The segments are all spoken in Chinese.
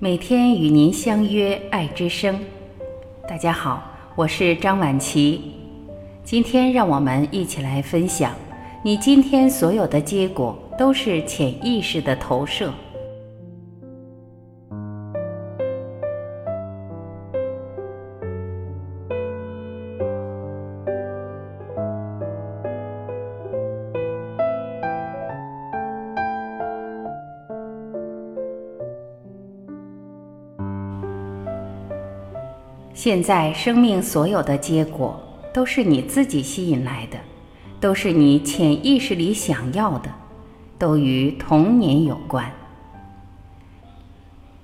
每天与您相约爱之声。大家好，我是张晚琪。今天让我们一起来分享：你今天所有的结果都是潜意识的投射。现在生命所有的结果都是你自己吸引来的，都是你潜意识里想要的，都与童年有关。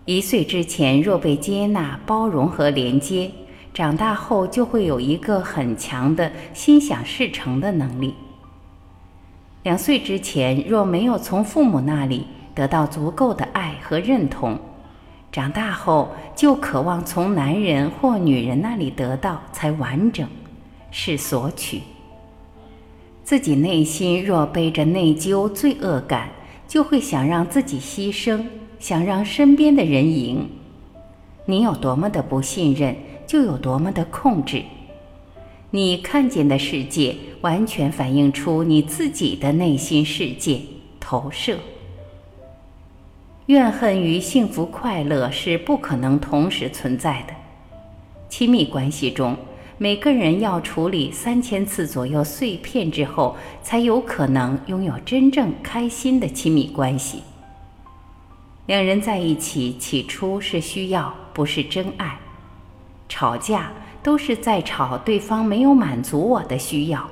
一岁之前若被接纳、包容和连接，长大后就会有一个很强的心想事成的能力。两岁之前若没有从父母那里得到足够的爱和认同。长大后就渴望从男人或女人那里得到才完整，是索取。自己内心若背着内疚、罪恶感，就会想让自己牺牲，想让身边的人赢。你有多么的不信任，就有多么的控制。你看见的世界，完全反映出你自己的内心世界投射。怨恨与幸福快乐是不可能同时存在的。亲密关系中，每个人要处理三千次左右碎片之后，才有可能拥有真正开心的亲密关系。两人在一起，起初是需要，不是真爱。吵架都是在吵对方没有满足我的需要，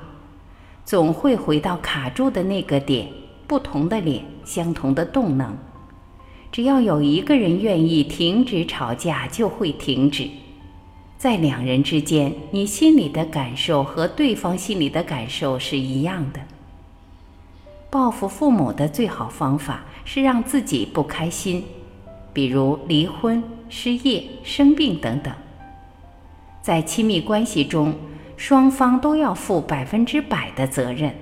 总会回到卡住的那个点。不同的脸，相同的动能。只要有一个人愿意停止吵架，就会停止。在两人之间，你心里的感受和对方心里的感受是一样的。报复父母的最好方法是让自己不开心，比如离婚、失业、生病等等。在亲密关系中，双方都要负百分之百的责任。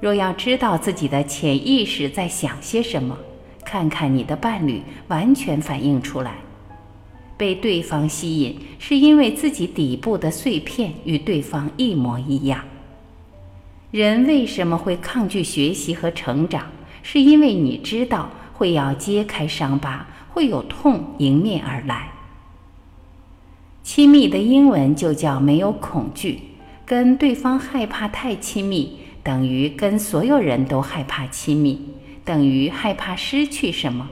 若要知道自己的潜意识在想些什么。看看你的伴侣，完全反映出来。被对方吸引，是因为自己底部的碎片与对方一模一样。人为什么会抗拒学习和成长？是因为你知道会要揭开伤疤，会有痛迎面而来。亲密的英文就叫没有恐惧。跟对方害怕太亲密，等于跟所有人都害怕亲密。等于害怕失去什么。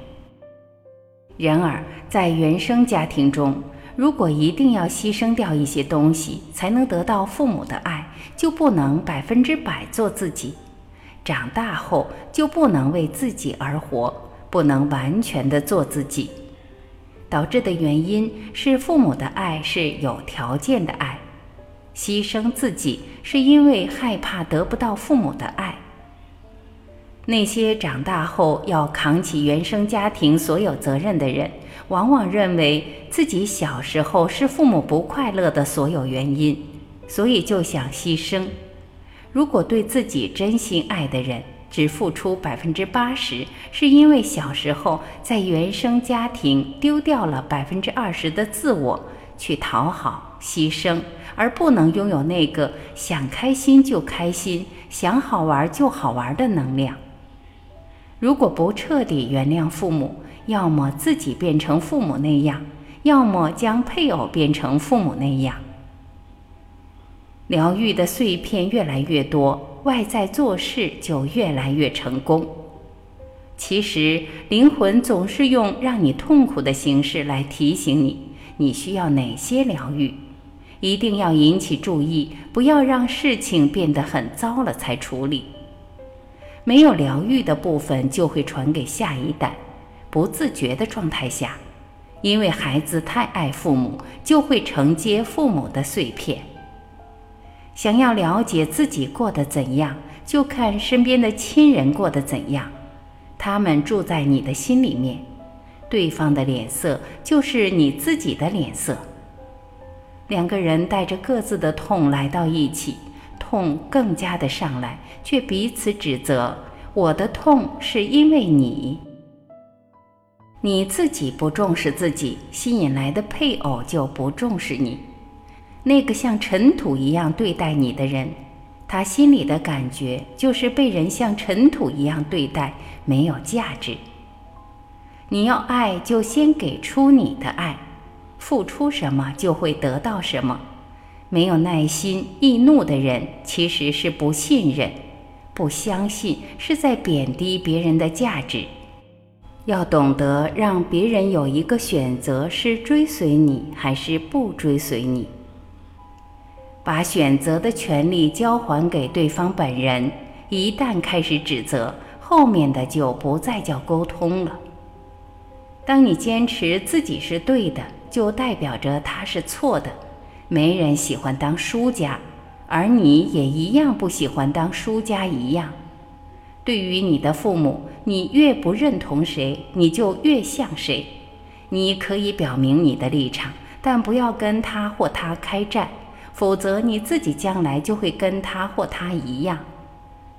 然而，在原生家庭中，如果一定要牺牲掉一些东西才能得到父母的爱，就不能百分之百做自己；长大后就不能为自己而活，不能完全的做自己。导致的原因是父母的爱是有条件的爱，牺牲自己是因为害怕得不到父母的爱。那些长大后要扛起原生家庭所有责任的人，往往认为自己小时候是父母不快乐的所有原因，所以就想牺牲。如果对自己真心爱的人只付出百分之八十，是因为小时候在原生家庭丢掉了百分之二十的自我，去讨好、牺牲，而不能拥有那个想开心就开心、想好玩就好玩的能量。如果不彻底原谅父母，要么自己变成父母那样，要么将配偶变成父母那样。疗愈的碎片越来越多，外在做事就越来越成功。其实，灵魂总是用让你痛苦的形式来提醒你，你需要哪些疗愈。一定要引起注意，不要让事情变得很糟了才处理。没有疗愈的部分就会传给下一代，不自觉的状态下，因为孩子太爱父母，就会承接父母的碎片。想要了解自己过得怎样，就看身边的亲人过得怎样，他们住在你的心里面，对方的脸色就是你自己的脸色。两个人带着各自的痛来到一起。痛更加的上来，却彼此指责。我的痛是因为你。你自己不重视自己，吸引来的配偶就不重视你。那个像尘土一样对待你的人，他心里的感觉就是被人像尘土一样对待，没有价值。你要爱，就先给出你的爱，付出什么就会得到什么。没有耐心、易怒的人，其实是不信任、不相信，是在贬低别人的价值。要懂得让别人有一个选择，是追随你还是不追随你。把选择的权利交还给对方本人，一旦开始指责，后面的就不再叫沟通了。当你坚持自己是对的，就代表着他是错的。没人喜欢当输家，而你也一样不喜欢当输家一样。对于你的父母，你越不认同谁，你就越像谁。你可以表明你的立场，但不要跟他或他开战，否则你自己将来就会跟他或他一样。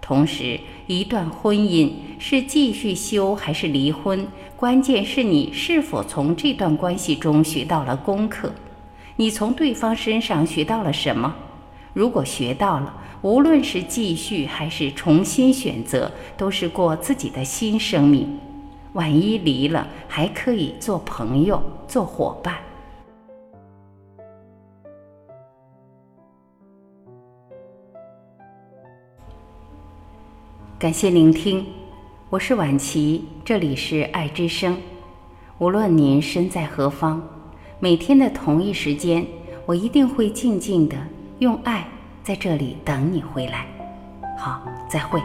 同时，一段婚姻是继续修还是离婚，关键是你是否从这段关系中学到了功课，你从对方身上学到了什么。如果学到了，无论是继续还是重新选择，都是过自己的新生命。万一离了，还可以做朋友、做伙伴。感谢聆听，我是婉琪，这里是爱之声。无论您身在何方，每天的同一时间，我一定会静静的。用爱在这里等你回来，好，再会。